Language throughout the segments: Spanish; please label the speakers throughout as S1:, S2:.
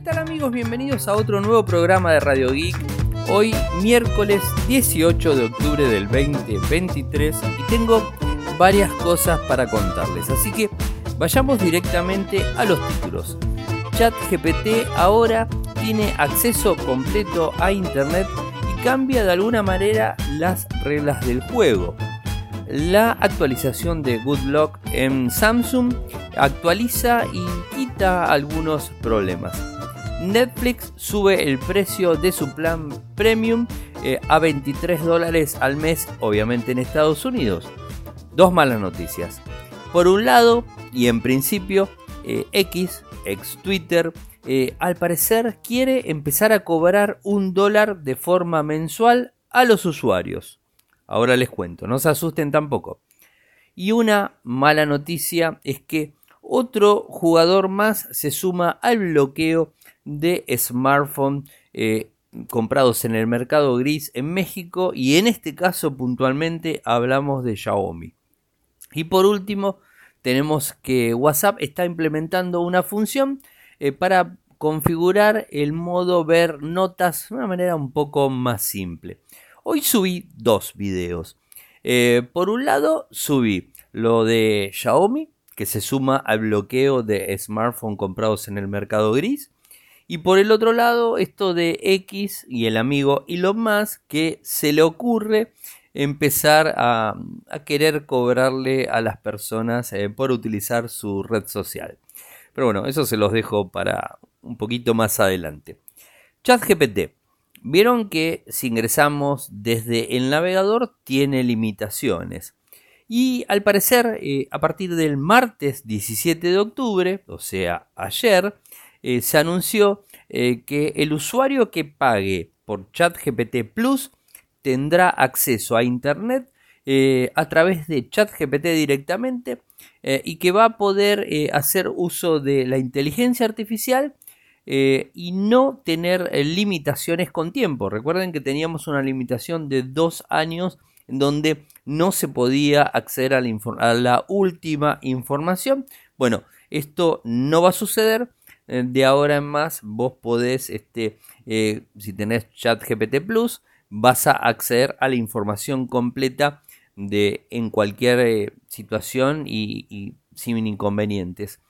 S1: ¿qué tal amigos? Bienvenidos a otro nuevo programa de Radio Geek. Hoy miércoles 18 de octubre del 2023 y tengo varias cosas para contarles. Así que vayamos directamente a los títulos. ChatGPT ahora tiene acceso completo a Internet y cambia de alguna manera las reglas del juego. La actualización de Good Luck en Samsung actualiza y quita algunos problemas. Netflix sube el precio de su plan premium eh, a 23 dólares al mes, obviamente en Estados Unidos. Dos malas noticias. Por un lado, y en principio, eh, X, ex Twitter, eh, al parecer quiere empezar a cobrar un dólar de forma mensual a los usuarios. Ahora les cuento, no se asusten tampoco. Y una mala noticia es que otro jugador más se suma al bloqueo de smartphones eh, comprados en el mercado gris en México y en este caso puntualmente hablamos de Xiaomi. Y por último tenemos que WhatsApp está implementando una función eh, para configurar el modo ver notas de una manera un poco más simple. Hoy subí dos videos. Eh, por un lado subí lo de Xiaomi que se suma al bloqueo de smartphones comprados en el mercado gris y por el otro lado, esto de X y el amigo y lo más que se le ocurre empezar a, querer cobrarle a las personas eh, por utilizar su red social. Pero bueno, eso se los dejo para un poquito más adelante. ChatGPT. Vieron que si ingresamos desde el navegador tiene limitaciones. Y al parecer, eh, a partir del martes 17 de octubre, o sea, ayer, eh, se anunció eh, que el usuario que pague por ChatGPT Plus tendrá acceso a Internet a través de ChatGPT directamente y que va a poder hacer uso de la inteligencia artificial y no tener limitaciones con tiempo. Recuerden que teníamos una limitación de dos años en donde no se podía acceder a la, última información. Bueno, esto no va a suceder eh, de ahora en más vos podés, este, eh, si tenés chat GPT Plus, vas a acceder a la información completa de en cualquier eh, situación y, sin inconvenientes.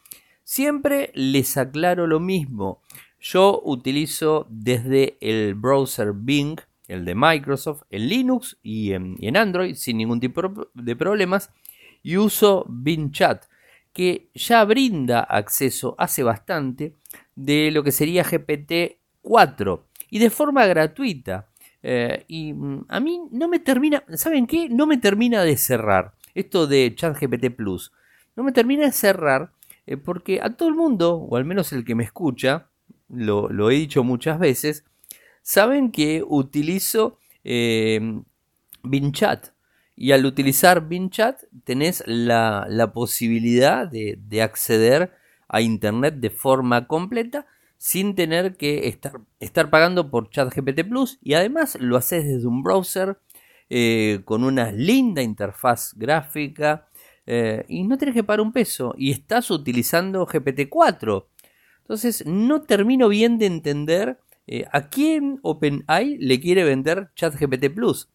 S1: Siempre les aclaro lo mismo. Yo utilizo desde el browser Bing, el de Microsoft, en Linux y en, Android sin ningún tipo de problemas. Y uso Bing Chat que ya brinda acceso hace bastante de lo que sería GPT-4 y de forma gratuita. Eh, y mm, a mí no me termina, ¿saben qué? No me termina de cerrar esto de ChatGPT Plus. No me termina de cerrar eh, porque a todo el mundo, o al menos el que me escucha, lo, he dicho muchas veces, saben que utilizo eh, BinChat. Y al utilizar BinChat tenés la, posibilidad de, acceder a Internet de forma completa sin tener que estar, estar pagando por ChatGPT Plus y además lo haces desde un browser eh, con una linda interfaz gráfica eh, y no tienes que pagar un peso y estás utilizando GPT-4. Entonces no termino bien de entender eh, a quién OpenAI le quiere vender ChatGPT Plus.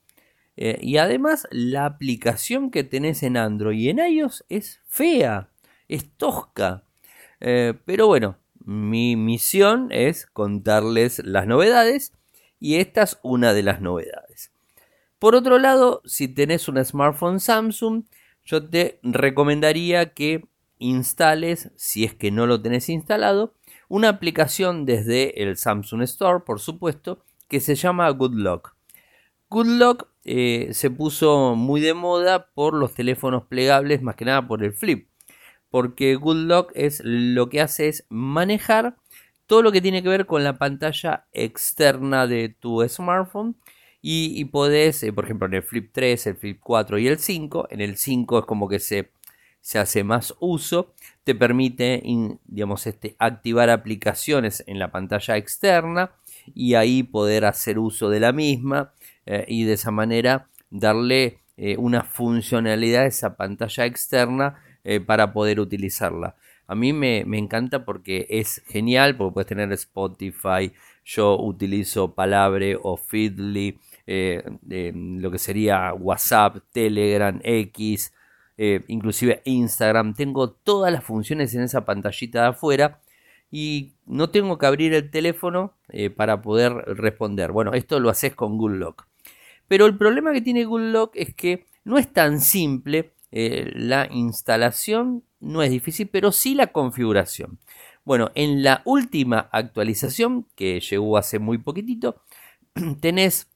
S1: Eh, y además la aplicación que tenés en Android y en iOS es fea, es tosca. Eh, pero bueno, mi misión es contarles las novedades y esta es una de las novedades. Por otro lado, si tenés un smartphone Samsung, yo te recomendaría que instales, si es que no lo tenés instalado, una aplicación desde el Samsung Store, por supuesto, que se llama Good Luck. Good Luck eh, se puso muy de moda por los teléfonos plegables, más que nada por el flip. Porque Good Lock es lo que hace es manejar todo lo que tiene que ver con la pantalla externa de tu smartphone. Y, podés, eh, por ejemplo, en el Flip 3, el Flip 4 y el 5, en el 5 es como que se, se hace más uso, te permite digamos, este, activar aplicaciones en la pantalla externa y ahí poder hacer uso de la misma eh, y de esa manera darle eh, una funcionalidad a esa pantalla externa eh, para poder utilizarla. A mí me, encanta porque es genial, porque puedes tener Spotify, yo utilizo Palabre o Feedly, lo que sería WhatsApp, Telegram, X, eh, inclusive Instagram. Tengo todas las funciones en esa pantallita de afuera y no tengo que abrir el teléfono eh, para poder responder. Bueno, esto lo haces con Google Lock. Pero el problema que tiene Google Lock es que no es tan simple eh, la instalación, no es difícil, pero sí la configuración. Bueno, en la última actualización, que llegó hace muy poquitito, tenés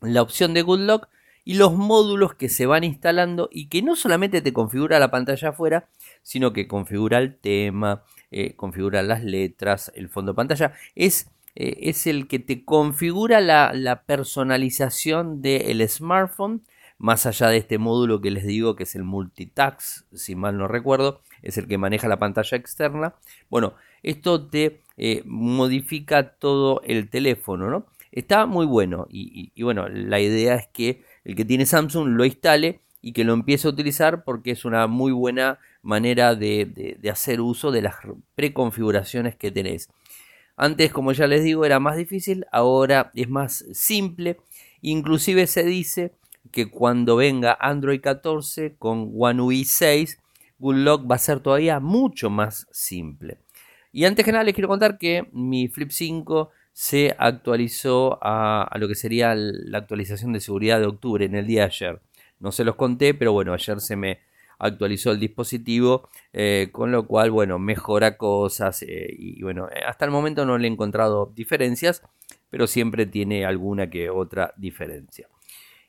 S1: la opción de Good Lock y los módulos que se van instalando y que no solamente te configura la pantalla afuera, sino que configura el tema, eh, configura las letras, el fondo pantalla. Es, eh, es el que te configura la, personalización del smartphone más allá de este módulo que les digo que es el multitask, si mal no recuerdo, es el que maneja la pantalla externa. Bueno, esto te eh, modifica todo el teléfono, ¿no? Está muy bueno y, bueno, la idea es que el que tiene Samsung lo instale y que lo empiece a utilizar porque es una muy buena manera de, hacer uso de las preconfiguraciones que tenés. Antes, como ya les digo, era más difícil, ahora es más simple. Inclusive se dice que cuando venga Android 14 con One UI 6, Good va a ser todavía mucho más simple. Y antes que nada les quiero contar que mi Flip 5 se actualizó a, lo que sería la actualización de seguridad de octubre en el día de ayer. No se los conté, pero bueno, ayer se me actualizó el dispositivo, eh, con lo cual, bueno, mejora cosas eh, y bueno, hasta el momento no le he encontrado diferencias, pero siempre tiene alguna que otra diferencia.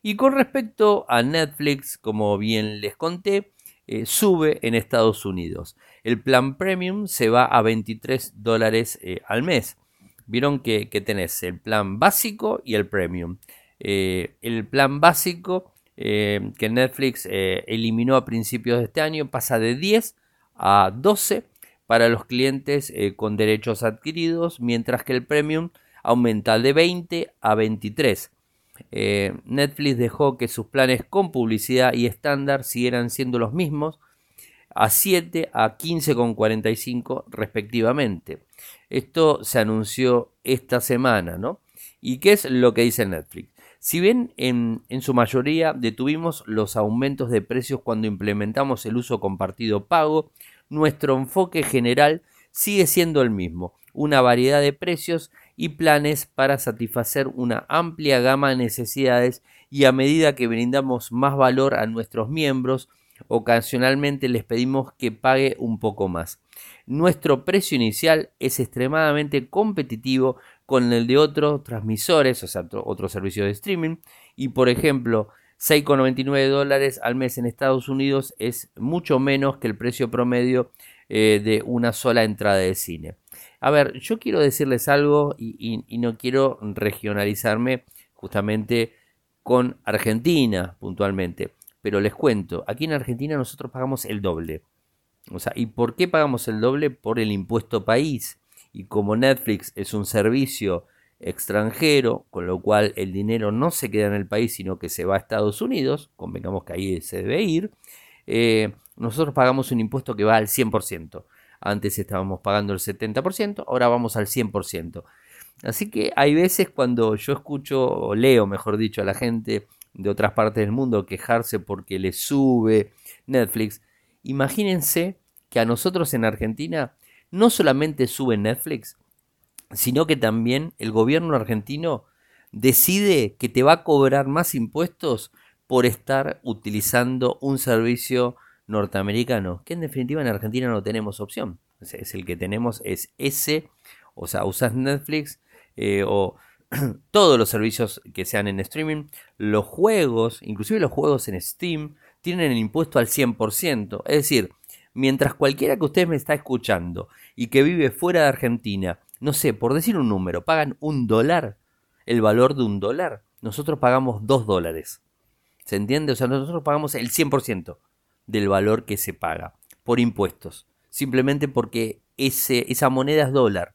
S1: Y con respecto a Netflix, como bien les conté, eh, sube en Estados Unidos. El plan premium se va a 23 dólares eh, al mes. Vieron que, tenés el plan básico y el premium. Eh, el plan básico que Netflix eliminó a principios de este año pasa de 10 a 12 para los clientes con derechos adquiridos, mientras que el premium aumenta de 20 a 23. Eh, Netflix dejó que sus planes con publicidad y estándar siguieran siendo los mismos, a 7 a 15,45 respectivamente. Esto se anunció esta semana, ¿no? ¿Y qué es lo que dice Netflix? Si bien en, en, su mayoría detuvimos los aumentos de precios cuando implementamos el uso compartido pago, nuestro enfoque general sigue siendo el mismo, una variedad de precios y planes para satisfacer una amplia gama de necesidades y a medida que brindamos más valor a nuestros miembros, ocasionalmente les pedimos que pague un poco más. Nuestro precio inicial es extremadamente competitivo con el de otros transmisores, o sea, otros servicios de streaming, y por ejemplo, 6,99 dólares al mes en Estados Unidos es mucho menos que el precio promedio eh, de una sola entrada de cine. A ver, yo quiero decirles algo y, no quiero regionalizarme justamente con Argentina puntualmente, pero les cuento, aquí en Argentina nosotros pagamos el doble. O sea, ¿y por qué pagamos el doble? Por el impuesto país. Y como Netflix es un servicio extranjero, con lo cual el dinero no se queda en el país, sino que se va a Estados Unidos, convengamos que ahí se debe ir, eh, nosotros pagamos un impuesto que va al 100%. Antes estábamos pagando el 70%, ahora vamos al 100%. Así que hay veces cuando yo escucho, o leo, mejor dicho, a la gente de otras partes del mundo quejarse porque le sube Netflix, imagínense que a nosotros en Argentina no solamente sube Netflix, sino que también el gobierno argentino decide que te va a cobrar más impuestos por estar utilizando un servicio norteamericano, que en definitiva en Argentina no tenemos opción. Es, el que tenemos es ese, o sea, usas Netflix eh, o todos los servicios que sean en streaming, los juegos, inclusive los juegos en Steam, tienen el impuesto al 100%. Es decir, mientras cualquiera que usted me está escuchando y que vive fuera de Argentina, no sé, por decir un número, pagan un dólar, el valor de un dólar, nosotros pagamos dos dólares. ¿Se entiende? O sea, nosotros pagamos el 100% del valor que se paga por impuestos, simplemente porque ese, esa moneda es dólar.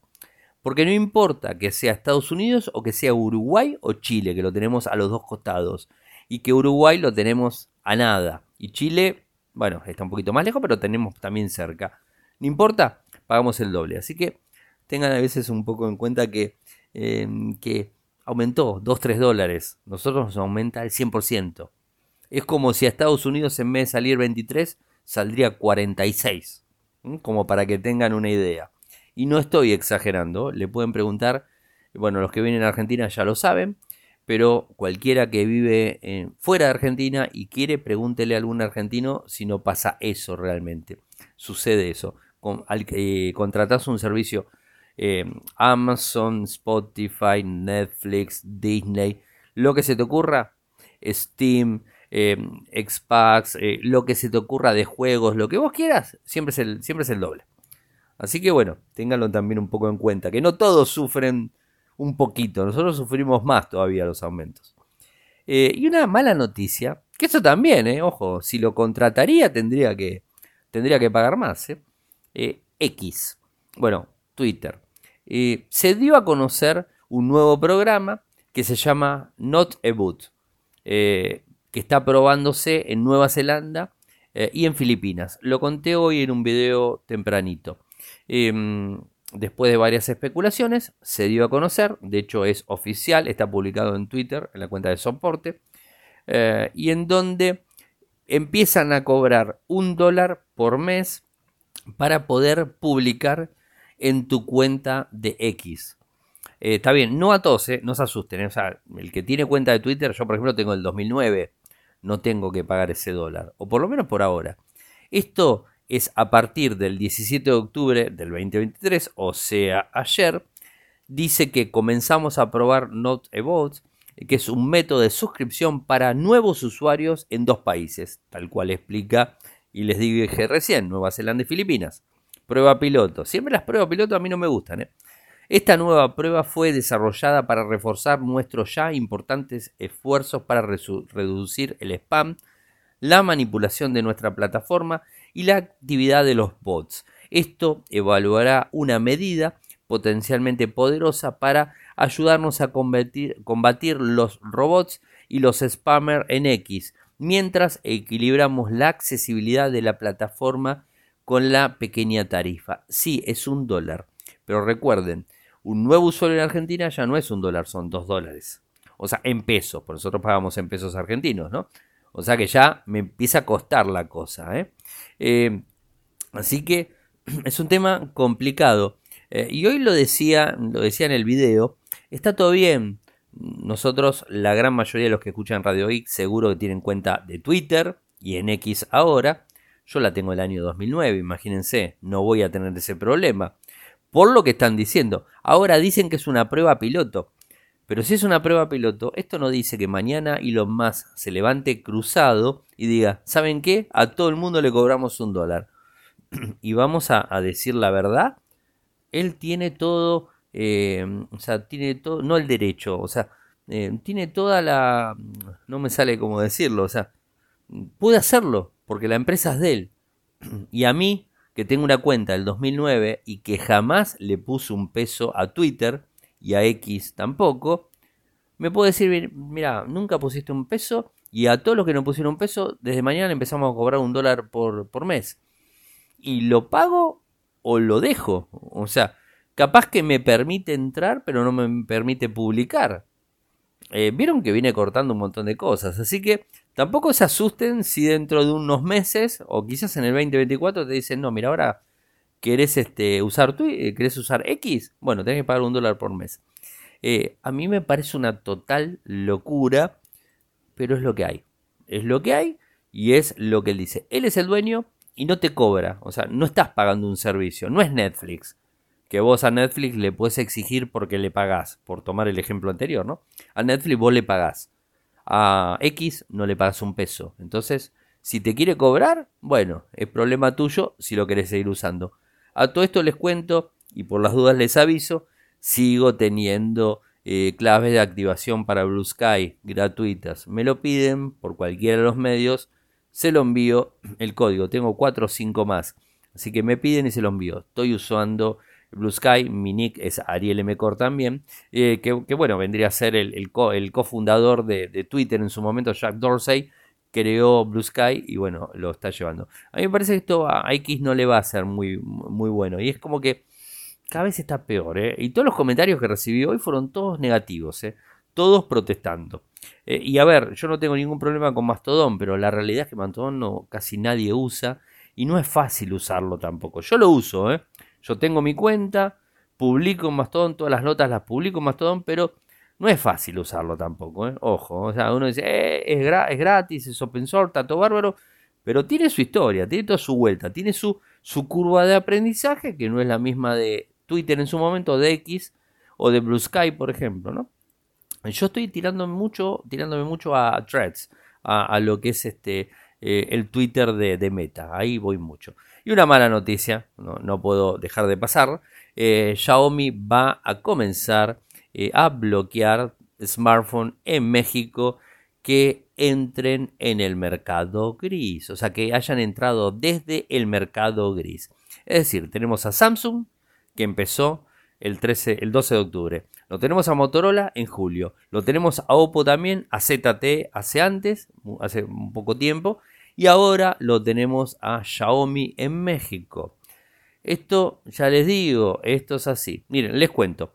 S1: Porque no importa que sea Estados Unidos o que sea Uruguay o Chile, que lo tenemos a los dos costados, y que Uruguay lo tenemos a nada, y Chile, bueno, está un poquito más lejos, pero tenemos también cerca. No importa, pagamos el doble. Así que tengan a veces un poco en cuenta que, em, que aumentó 2, 3 dólares. Nosotros nos aumenta el 100%. Es como si a Estados Unidos en vez de salir 23, saldría 46. Como para que tengan una idea. Y no estoy exagerando. Le pueden preguntar, bueno, los que vienen a Argentina ya lo saben. Pero cualquiera que vive fuera de Argentina y quiere, pregúntele a algún argentino si no pasa eso realmente. Sucede eso. Con, al, eh, contratas un servicio eh, Amazon, Spotify, Netflix, Disney, lo que se te ocurra, Steam, eh, Xbox, eh, lo que se te ocurra de juegos, lo que vos quieras, siempre es, el, siempre es el doble. Así que bueno, ténganlo también un poco en cuenta, que no todos sufren un poquito, nosotros sufrimos más todavía los aumentos. y una mala noticia, que eso también, ojo, si lo contrataría tendría que, tendría que pagar más. X, bueno, Twitter se dio a conocer un nuevo programa que se llama Not a Boot, eh, que está probándose en Nueva Zelanda eh, y en Filipinas. Lo conté hoy en un video tempranito. Em, después de varias especulaciones, se dio a conocer, de hecho es oficial, está publicado en Twitter, en la cuenta de soporte, eh, y en donde empiezan a cobrar un dólar por mes para poder publicar en tu cuenta de X. Eh, está bien, no a todos, eh, no se asusten. O sea, el que tiene cuenta de Twitter, yo por ejemplo tengo el 2009, no tengo que pagar ese dólar, o por lo menos por ahora. Esto es a partir del 17 de octubre del 2023, o sea, ayer, dice que comenzamos a probar Not About, que es un método de suscripción para nuevos usuarios en dos países, tal cual explica y les dije recién, Nueva Zelanda y Filipinas. Prueba piloto. Siempre las pruebas piloto a mí no me gustan. ¿eh? Esta nueva prueba fue desarrollada para reforzar nuestros ya importantes esfuerzos para reducir el spam, la manipulación de nuestra plataforma y la actividad de los bots. Esto evaluará una medida potencialmente poderosa para ayudarnos a combatir, los robots y los spammers en X, mientras equilibramos la accesibilidad de la plataforma con la pequeña tarifa. Sí, es un dólar, pero recuerden, un nuevo usuario en Argentina ya no es un dólar, son dos dólares. O sea, en pesos, por nosotros pagamos en pesos argentinos, ¿no? O sea que ya me empieza a costar la cosa, ¿eh? eh así que es un tema complicado. Eh, y hoy lo decía, lo decía en el video, está todo bien. Nosotros, la gran mayoría de los que escuchan Radio Geek, seguro que tienen cuenta de Twitter y en X ahora. Yo la tengo el año 2009, imagínense, no voy a tener ese problema. Por lo que están diciendo. Ahora dicen que es una prueba piloto. Pero si es una prueba piloto, esto no dice que mañana Elon Musk se levante cruzado y diga, ¿saben qué? A todo el mundo le cobramos un dólar. y vamos a, decir la verdad. Él tiene todo, eh, o sea, tiene todo, no el derecho, o sea, eh, tiene toda la, no me sale cómo decirlo, o sea, puede hacerlo porque la empresa es de él. Y a mí, que tengo una cuenta del 2009 y que jamás le puse un peso a Twitter y a X tampoco, me puedo decir, mira, nunca pusiste un peso y a todos los que no pusieron un peso, desde mañana empezamos a cobrar un dólar por, por mes. Y lo pago o lo dejo. O sea, capaz que me permite entrar, pero no me permite publicar. Eh, vieron que viene cortando un montón de cosas. Así que tampoco se asusten si dentro de unos meses o quizás en el 2024 te dicen, no, mira, ahora querés este, usar Twitter, eh, querés usar X, bueno, tenés que pagar un dólar por mes. Eh, a mí me parece una total locura, pero es lo que hay. Es lo que hay y es lo que él dice. Él es el dueño y no te cobra. O sea, no estás pagando un servicio. No es Netflix que vos a Netflix le puedes exigir porque le pagás, por tomar el ejemplo anterior, ¿no? A Netflix vos le pagás. A X no le pagas un peso. Entonces, si te quiere cobrar, bueno, es problema tuyo si lo querés seguir usando. A todo esto les cuento y por las dudas les aviso, sigo teniendo eh, claves de activación para Blue Sky gratuitas. Me lo piden por cualquiera de los medios, se lo envío el código. Tengo 4 o 5 más. Así que me piden y se lo envío. Estoy usando Blue Sky, mi nick es Ariel M. también, eh, que, bueno, vendría a ser el, el, cofundador de, Twitter en su momento, Jack Dorsey, creó Blue Sky y bueno, lo está llevando. A mí me parece que esto a X no le va a ser muy, muy bueno. Y es como que cada vez está peor. ¿eh? Y todos los comentarios que recibí hoy fueron todos negativos. ¿eh? Todos protestando. Eh, y a ver, yo no tengo ningún problema con Mastodon, pero la realidad es que Mastodon no, casi nadie usa. Y no es fácil usarlo tampoco. Yo lo uso, ¿eh? Yo tengo mi cuenta, publico en Mastodon, todas las notas las publico en Mastodon, pero no es fácil usarlo tampoco, ¿eh? Ojo, o sea, uno dice, eh, es, es, gratis, es open source, todo bárbaro, pero tiene su historia, tiene toda su vuelta, tiene su, su curva de aprendizaje, que no es la misma de Twitter en su momento, de X o de Blue Sky, por ejemplo, ¿no? Yo estoy tirándome mucho, tirándome mucho a threads, a, lo que es este eh, el Twitter de, Meta. Ahí voy mucho. Y una mala noticia, no, no puedo dejar de pasar. Xiaomi va a comenzar eh, a bloquear smartphones en México que entren en el mercado gris, o sea, que hayan entrado desde el mercado gris. Es decir, tenemos a Samsung, que empezó el, 13, el 12 de octubre. Lo tenemos a Motorola en julio. Lo tenemos a Oppo también, a ZT hace antes, hace un poco tiempo. Y ahora lo tenemos a Xiaomi en México. Esto, ya les digo, esto es así. Miren, les cuento.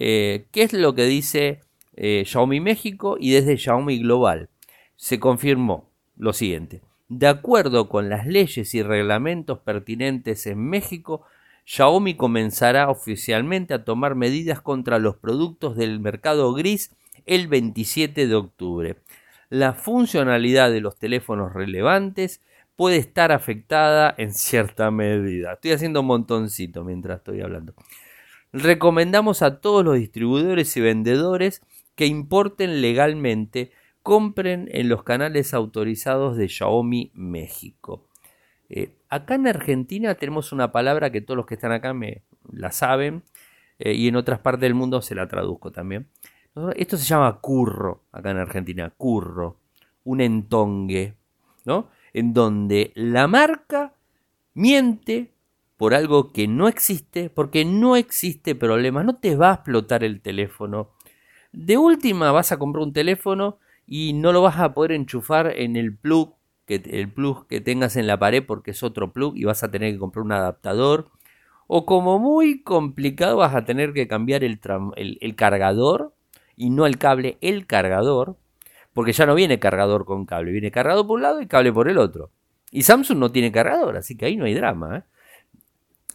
S1: Eh, ¿Qué es lo que dice eh, Xiaomi México y desde Xiaomi Global? Se confirmó lo siguiente. De acuerdo con las leyes y reglamentos pertinentes en México, Xiaomi comenzará oficialmente a tomar medidas contra los productos del mercado gris el 27 de octubre. La funcionalidad de los teléfonos relevantes puede estar afectada en cierta medida. Estoy haciendo un montoncito mientras estoy hablando recomendamos a todos los distribuidores y vendedores que importen legalmente, compren en los canales autorizados de Xiaomi México. Eh, acá en Argentina tenemos una palabra que todos los que están acá me la saben eh, y en otras partes del mundo se la traduzco también. Esto se llama curro acá en Argentina, curro, un entongue, ¿no? En donde la marca miente por algo que no existe, porque no existe problema, no te va a explotar el teléfono. De última vas a comprar un teléfono y no lo vas a poder enchufar en el plug que, el plug que tengas en la pared porque es otro plug y vas a tener que comprar un adaptador. O como muy complicado vas a tener que cambiar el, el cargador y no el cable, el cargador. Porque ya no viene cargador con cable, viene cargado por un lado y cable por el otro. Y Samsung no tiene cargador, así que ahí no hay drama. ¿eh?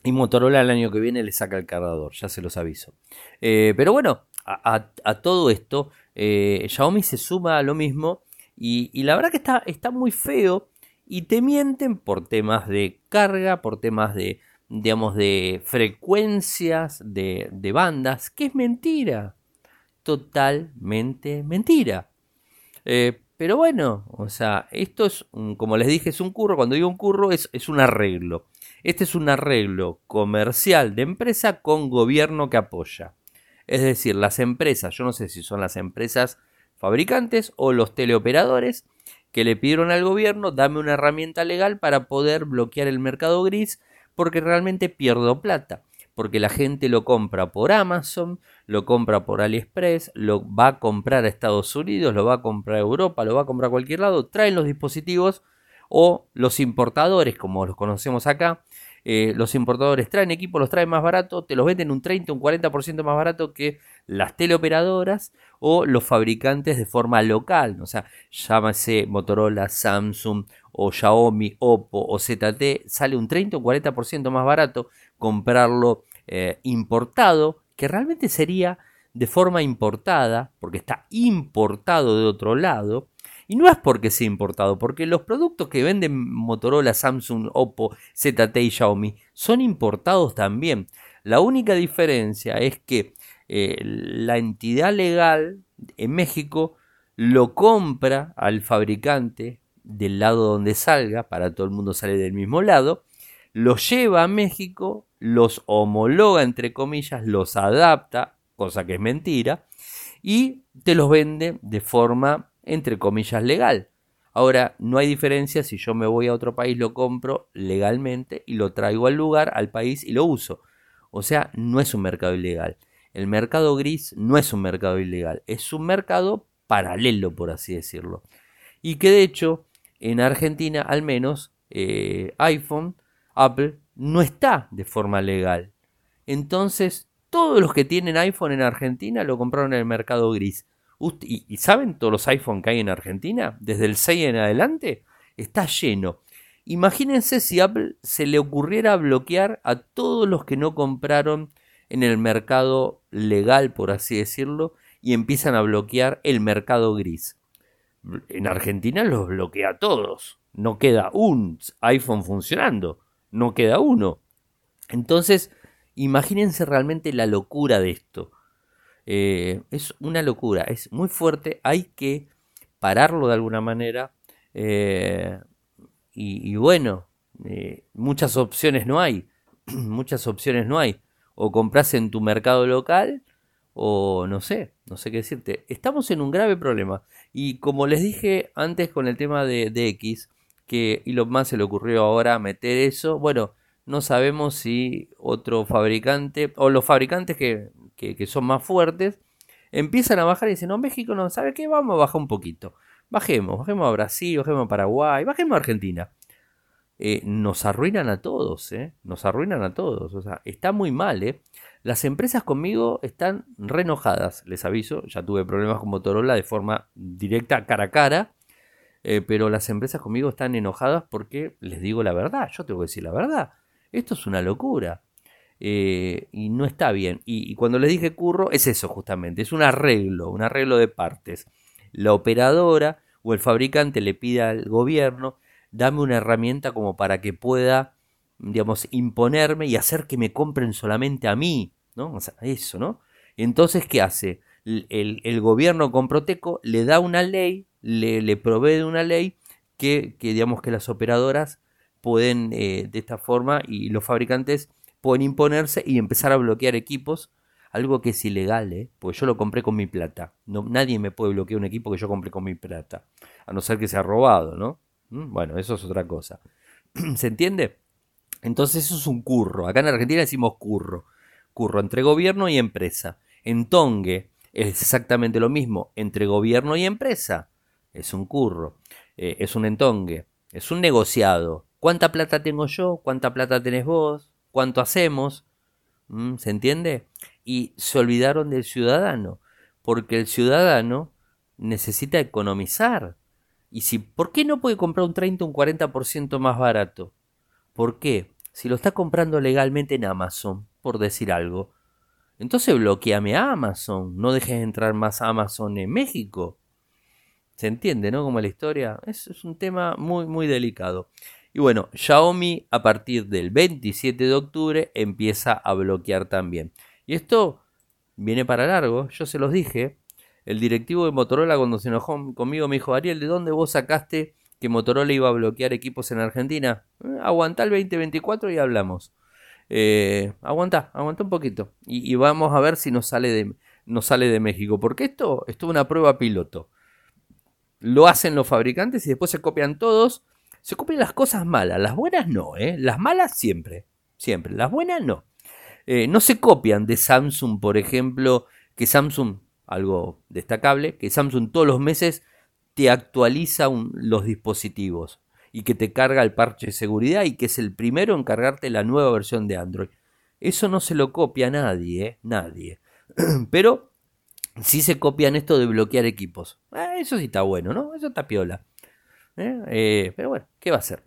S1: Y Motorola el año que viene le saca el cargador, ya se los aviso. Eh, pero bueno, a, todo esto, eh, Xiaomi se suma a lo mismo. Y, la verdad que está, está muy feo. Y te mienten por temas de carga, por temas de, digamos, de frecuencias de, bandas, que es mentira. Totalmente mentira. Eh, pero bueno, o sea, esto es, como les dije, es un curro. Cuando digo un curro, es, es un arreglo. Este es un arreglo comercial de empresa con gobierno que apoya. Es decir, las empresas, yo no sé si son las empresas fabricantes o los teleoperadores que le pidieron al gobierno, dame una herramienta legal para poder bloquear el mercado gris porque realmente pierdo plata. Porque la gente lo compra por Amazon, lo compra por AliExpress, lo va a comprar a Estados Unidos, lo va a comprar a Europa, lo va a comprar a cualquier lado, traen los dispositivos o los importadores, como los conocemos acá, eh, los importadores traen equipos, los traen más barato, te los venden un 30, un 40% más barato que las teleoperadoras o los fabricantes de forma local. O sea, llámase Motorola, Samsung o Xiaomi, Oppo o ZT, sale un 30 o 40% más barato comprarlo eh, importado, que realmente sería de forma importada, porque está importado de otro lado, y no es porque sea importado, porque los productos que venden Motorola, Samsung, Oppo, ZT y Xiaomi son importados también. La única diferencia es que eh, la entidad legal en México lo compra al fabricante del lado donde salga, para todo el mundo sale del mismo lado, lo lleva a México, los homologa entre comillas, los adapta, cosa que es mentira, y te los vende de forma entre comillas, legal. Ahora, no hay diferencia si yo me voy a otro país, lo compro legalmente y lo traigo al lugar, al país y lo uso. O sea, no es un mercado ilegal. El mercado gris no es un mercado ilegal, es un mercado paralelo, por así decirlo. Y que de hecho, en Argentina al menos eh, iPhone, Apple, no está de forma legal. Entonces, todos los que tienen iPhone en Argentina lo compraron en el mercado gris. ¿Y, saben todos los iPhone que hay en Argentina? Desde el 6 en adelante, está lleno. Imagínense si Apple se le ocurriera bloquear a todos los que no compraron en el mercado legal, por así decirlo, y empiezan a bloquear el mercado gris. En Argentina los bloquea a todos. No queda un iPhone funcionando. No queda uno. Entonces, imagínense realmente la locura de esto. Eh, es una locura, es muy fuerte. Hay que pararlo de alguna manera. Eh, y, bueno, eh, muchas opciones no hay. muchas opciones no hay. O compras en tu mercado local o no sé, no sé qué decirte. Estamos en un grave problema. Y como les dije antes con el tema de, X, que Elon Musk se le ocurrió ahora meter eso, bueno, no sabemos si otro fabricante o los fabricantes que, que, son más fuertes empiezan a bajar y dicen, no, México no, ¿sabe qué? Vamos a bajar un poquito. Bajemos, bajemos a Brasil, bajemos a Paraguay, bajemos a Argentina. Eh, nos arruinan a todos, ¿eh? Nos arruinan a todos. O sea, está muy mal, ¿eh? Las empresas conmigo están re enojadas, les aviso. Ya tuve problemas con Motorola de forma directa, cara a cara. Eh, pero las empresas conmigo están enojadas porque les digo la verdad. Yo tengo que decir la verdad. Esto es una locura. Y no está bien. Y, cuando les dije curro, es eso justamente. Es un arreglo, un arreglo de partes. La operadora o el fabricante le pida al gobierno, dame una herramienta como para que pueda, digamos, imponerme y hacer que me compren solamente a mí, ¿no? O sea, eso, ¿no? Entonces, ¿qué hace? El, gobierno con Proteco le da una ley, le, le provee de una ley que, que, digamos, que las operadoras pueden eh, de esta forma y los fabricantes pueden imponerse y empezar a bloquear equipos algo que es ilegal, ¿eh? porque yo lo compré con mi plata. No, nadie me puede bloquear un equipo que yo compré con mi plata, a no ser que sea robado, ¿no? Mm, bueno, eso es otra cosa. ¿Se entiende? Entonces eso es un curro. Acá en Argentina decimos curro. Curro entre gobierno y empresa. En Tongue es exactamente lo mismo. Entre gobierno y empresa es un curro. Eh, es un entongue. Es un negociado. ¿Cuánta plata tengo yo? ¿Cuánta plata tenés vos? ¿Cuánto hacemos? ¿Se entiende? y se olvidaron del ciudadano, porque el ciudadano necesita economizar. Y si, ¿por qué no puede comprar un 30 o un 40% más barato? ¿Por qué? Si lo está comprando legalmente en Amazon, por decir algo. Entonces bloqueame a Amazon, no dejes entrar más Amazon en México. Se entiende, ¿no? Como la historia. Es un tema muy, muy delicado. Y bueno, Xiaomi a partir del 27 de octubre empieza a bloquear también. Y esto viene para largo, yo se los dije. El directivo de Motorola cuando se enojó conmigo me dijo, Ariel, ¿de dónde vos sacaste que Motorola iba a bloquear equipos en Argentina? Eh, aguantá el 2024 y hablamos. Eh, aguantá, aguantá un poquito. Y, vamos a ver si nos sale, de, sale de México. Porque esto, esto es una prueba piloto. Lo hacen los fabricantes y después se copian todos. Se copian las cosas malas. Las buenas no, ¿eh? Las malas siempre. Siempre. Las buenas no. Eh, no se copian de Samsung, por ejemplo, que Samsung, algo destacable, que Samsung todos los meses te actualiza los dispositivos y que te carga el parche de seguridad y que es el primero en cargarte la nueva versión de Android. Eso no se lo copia nadie, ¿eh? nadie. Pero sí se copian esto de bloquear equipos. Eh, eso sí está bueno, ¿no? Eso está piola. Pero bueno, ¿qué va a hacer?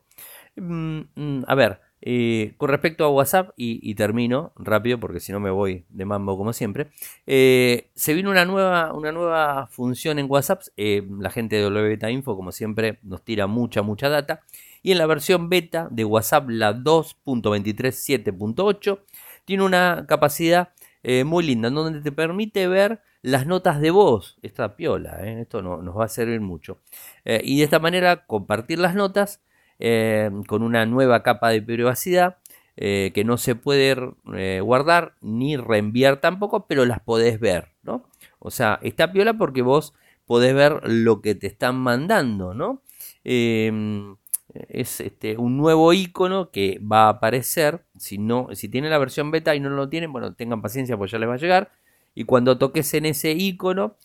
S1: Mm, mm, a ver, eh, con respecto a WhatsApp, y, termino rápido porque si no me voy de mambo como siempre, eh, se vino una nueva, una nueva función en WhatsApp. Eh, la gente de WBeta Info, como siempre, nos tira mucha, mucha data. Y en la versión beta de WhatsApp, la 2.23.7.8, tiene una capacidad muy linda, donde te permite ver las notas de voz. Esta piola, esto no, nos va a servir mucho. y de esta manera, compartir las notas eh, con una nueva capa de privacidad eh, que no se puede eh, guardar ni reenviar tampoco, pero las podés ver, ¿no? O sea, está piola porque vos podés ver lo que te están mandando, ¿no? Em, es este, un nuevo icono que va a aparecer. Si, no, si tienen la versión beta y no lo tienen, bueno, tengan paciencia, pues ya les va a llegar. Y cuando toques en ese icono,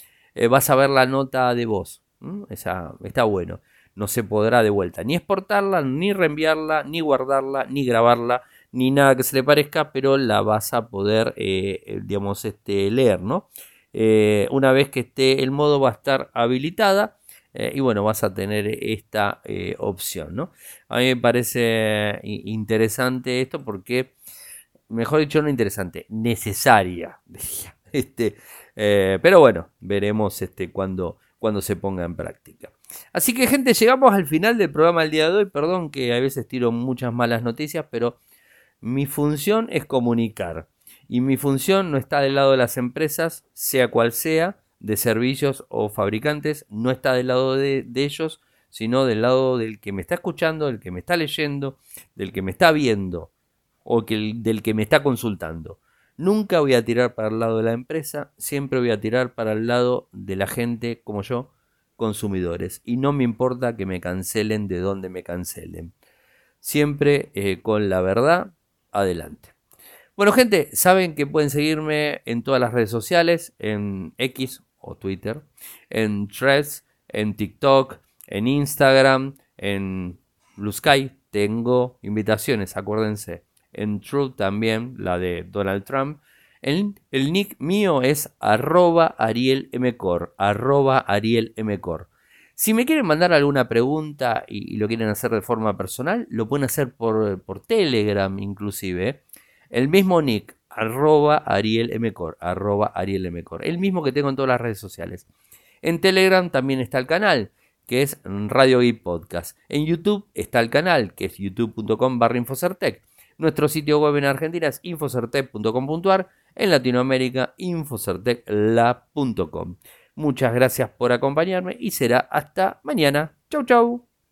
S1: vas a ver la nota de voz. Esa, está bueno no se podrá de vuelta ni exportarla, ni reenviarla, ni guardarla, ni grabarla, ni nada que se le parezca, pero la vas a poder, eh, eh, digamos, este, leer, ¿no? Eh, una vez que esté el modo va a estar habilitada y bueno, vas a tener esta opción, ¿no? A mí me parece interesante esto porque, mejor dicho, no interesante, necesaria, Este, pero bueno, veremos este, cuando, cuando se ponga en práctica. Así que gente, llegamos al final del programa del día de hoy. Perdón que a veces tiro muchas malas noticias, pero mi función es comunicar. Y mi función no está del lado de las empresas, sea cual sea, de servicios o fabricantes, no está del lado de, ellos, sino del lado del que me está escuchando, del que me está leyendo, del que me está viendo o del que me está consultando. Nunca voy a tirar para el lado de la empresa, siempre voy a tirar para el lado de la gente como yo, consumidores. Y no me importa que me cancelen de donde me cancelen. Siempre eh, con la verdad, adelante. Bueno, gente, saben que pueden seguirme en todas las redes sociales, en X o Twitter, en Threads, en TikTok, en Instagram, en Blue Sky. Tengo invitaciones, acuérdense. En True también, la de Donald Trump. El, nick mío es arroba arielmcor, arroba arielmcor. Si me quieren mandar alguna pregunta y, lo quieren hacer de forma personal, lo pueden hacer por, por Telegram inclusive. El mismo nick, arroba arielmcor, arroba arielmcor. El mismo que tengo en todas las redes sociales. En Telegram también está el canal, que es Radio y Podcast. En YouTube está el canal, que es youtube.com barra Infocertec. Nuestro sitio web en Argentina es infocertec.com.ar en Latinoamérica infocertecla.com. Muchas gracias por acompañarme y será hasta mañana. Chau chau.